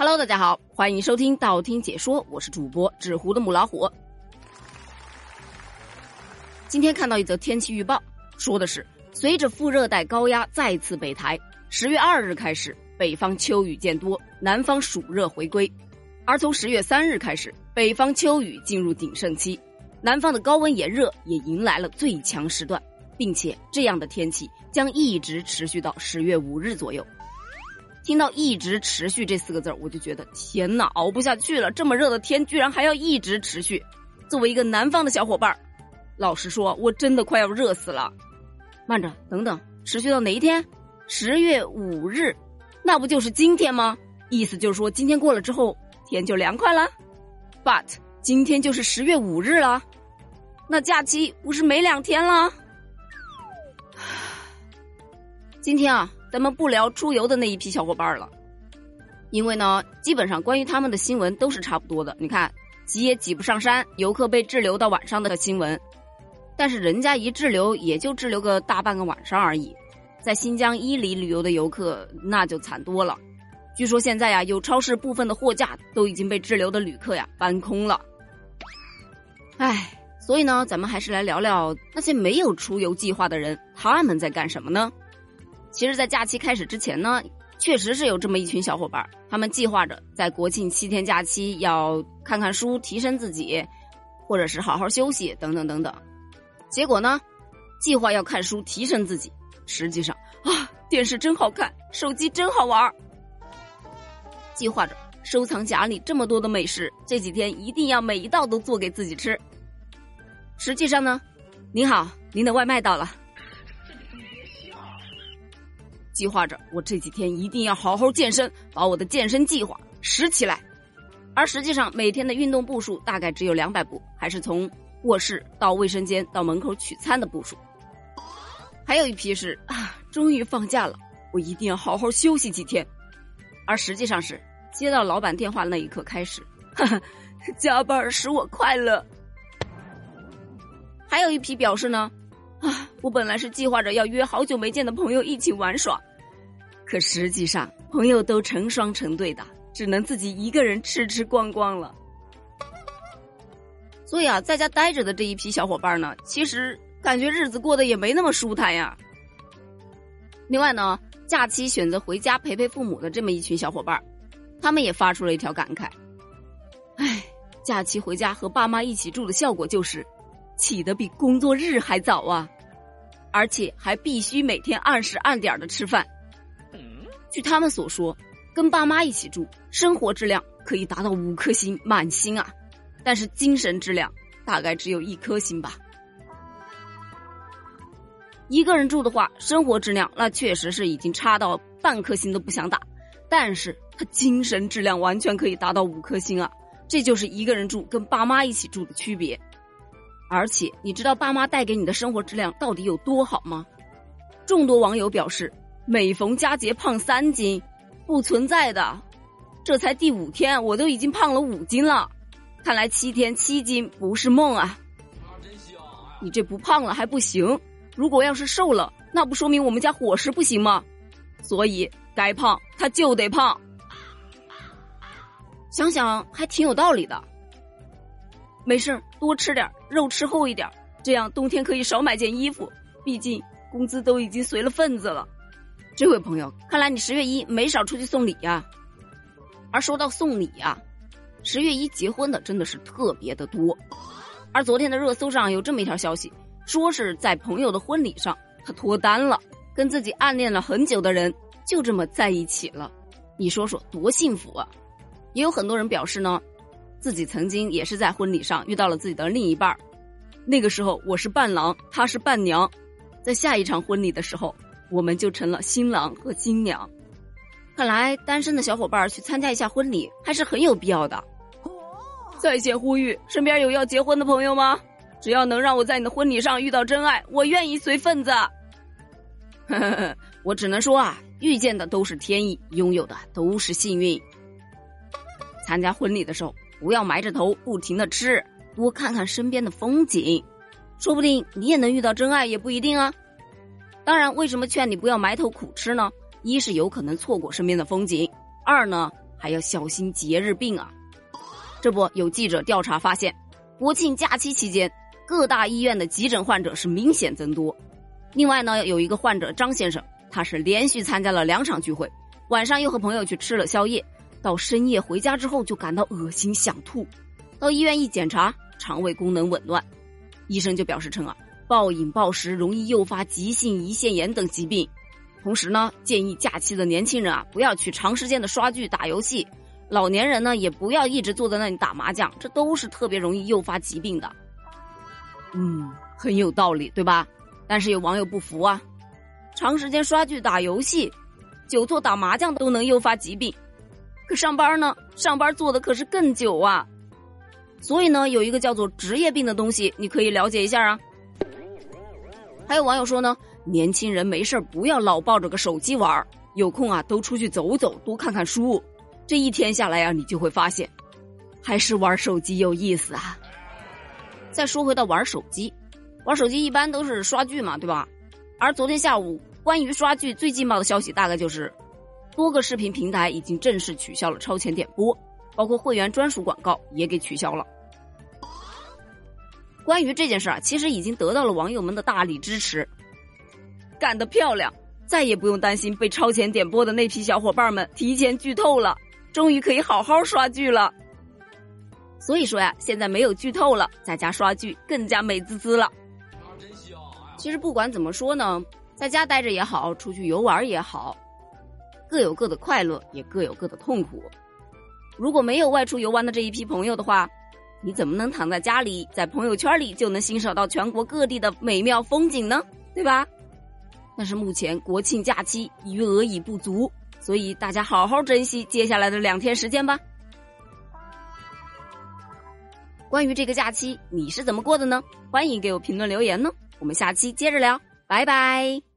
Hello，大家好，欢迎收听道听解说，我是主播纸糊的母老虎。今天看到一则天气预报，说的是随着副热带高压再次北抬，十月二日开始，北方秋雨渐多，南方暑热回归。而从十月三日开始，北方秋雨进入鼎盛期，南方的高温炎热也迎来了最强时段，并且这样的天气将一直持续到十月五日左右。听到“一直持续”这四个字我就觉得天哪，熬不下去了！这么热的天，居然还要一直持续。作为一个南方的小伙伴老实说，我真的快要热死了。慢着，等等，持续到哪一天？十月五日，那不就是今天吗？意思就是说，今天过了之后，天就凉快了。But 今天就是十月五日了，那假期不是没两天了？今天啊。咱们不聊出游的那一批小伙伴了，因为呢，基本上关于他们的新闻都是差不多的。你看，挤也挤不上山，游客被滞留到晚上的新闻，但是人家一滞留也就滞留个大半个晚上而已。在新疆伊犁旅游的游客那就惨多了，据说现在呀，有超市部分的货架都已经被滞留的旅客呀搬空了。唉，所以呢，咱们还是来聊聊那些没有出游计划的人，他们在干什么呢？其实，在假期开始之前呢，确实是有这么一群小伙伴，他们计划着在国庆七天假期要看看书，提升自己，或者是好好休息等等等等。结果呢，计划要看书提升自己，实际上啊，电视真好看，手机真好玩计划着收藏夹里这么多的美食，这几天一定要每一道都做给自己吃。实际上呢，您好，您的外卖到了。计划着，我这几天一定要好好健身，把我的健身计划拾起来。而实际上，每天的运动步数大概只有两百步，还是从卧室到卫生间到门口取餐的步数。还有一批是啊，终于放假了，我一定要好好休息几天。而实际上是接到老板电话那一刻开始，哈 哈，加班使我快乐。还有一批表示呢，啊，我本来是计划着要约好久没见的朋友一起玩耍。可实际上，朋友都成双成对的，只能自己一个人吃吃逛逛了。所以啊，在家待着的这一批小伙伴呢，其实感觉日子过得也没那么舒坦呀。另外呢，假期选择回家陪陪父母的这么一群小伙伴，他们也发出了一条感慨：哎，假期回家和爸妈一起住的效果就是，起得比工作日还早啊，而且还必须每天按时按点的吃饭。据他们所说，跟爸妈一起住，生活质量可以达到五颗星满星啊，但是精神质量大概只有一颗星吧。一个人住的话，生活质量那确实是已经差到半颗星都不想打，但是他精神质量完全可以达到五颗星啊！这就是一个人住跟爸妈一起住的区别。而且你知道爸妈带给你的生活质量到底有多好吗？众多网友表示。每逢佳节胖三斤，不存在的。这才第五天，我都已经胖了五斤了。看来七天七斤不是梦啊！你这不胖了还不行，如果要是瘦了，那不说明我们家伙食不行吗？所以该胖他就得胖。想想还挺有道理的。没事多吃点肉，吃厚一点，这样冬天可以少买件衣服。毕竟工资都已经随了份子了。这位朋友，看来你十月一没少出去送礼呀。而说到送礼呀，十月一结婚的真的是特别的多。而昨天的热搜上有这么一条消息，说是在朋友的婚礼上，他脱单了，跟自己暗恋了很久的人就这么在一起了。你说说多幸福啊！也有很多人表示呢，自己曾经也是在婚礼上遇到了自己的另一半那个时候我是伴郎，他是伴娘，在下一场婚礼的时候。我们就成了新郎和新娘，看来单身的小伙伴去参加一下婚礼还是很有必要的。在线呼吁，身边有要结婚的朋友吗？只要能让我在你的婚礼上遇到真爱，我愿意随份子。呵呵呵，我只能说啊，遇见的都是天意，拥有的都是幸运。参加婚礼的时候，不要埋着头不停的吃，多看看身边的风景，说不定你也能遇到真爱，也不一定啊。当然，为什么劝你不要埋头苦吃呢？一是有可能错过身边的风景，二呢还要小心节日病啊。这不，有记者调查发现，国庆假期期间，各大医院的急诊患者是明显增多。另外呢，有一个患者张先生，他是连续参加了两场聚会，晚上又和朋友去吃了宵夜，到深夜回家之后就感到恶心想吐，到医院一检查，肠胃功能紊乱，医生就表示称啊，暴饮暴食容易诱发急性胰腺炎等疾病。同时呢，建议假期的年轻人啊，不要去长时间的刷剧打游戏。老年人呢，也不要一直坐在那里打麻将，这都是特别容易诱发疾病的。嗯，很有道理，对吧？但是有网友不服啊，长时间刷剧、打游戏、久坐打麻将都能诱发疾病，可上班呢？上班坐的可是更久啊。所以呢，有一个叫做职业病的东西，你可以了解一下啊。还有网友说呢，年轻人没事不要老抱着个手机玩有空啊都出去走走，多看看书。这一天下来呀，你就会发现，还是玩手机有意思啊。再说回到玩手机，玩手机一般都是刷剧嘛，对吧？而昨天下午关于刷剧最劲爆的消息，大概就是多个视频平台已经正式取消了超前点播，包括会员专属广告也给取消了。关于这件事啊，其实已经得到了网友们的大力支持，干得漂亮！再也不用担心被超前点播的那批小伙伴们提前剧透了。终于可以好好刷剧了，所以说呀，现在没有剧透了，在家刷剧更加美滋滋了。其实不管怎么说呢，在家待着也好，出去游玩也好，各有各的快乐，也各有各的痛苦。如果没有外出游玩的这一批朋友的话，你怎么能躺在家里，在朋友圈里就能欣赏到全国各地的美妙风景呢？对吧？但是目前国庆假期余额已不足。所以大家好好珍惜接下来的两天时间吧。关于这个假期，你是怎么过的呢？欢迎给我评论留言呢。我们下期接着聊，拜拜。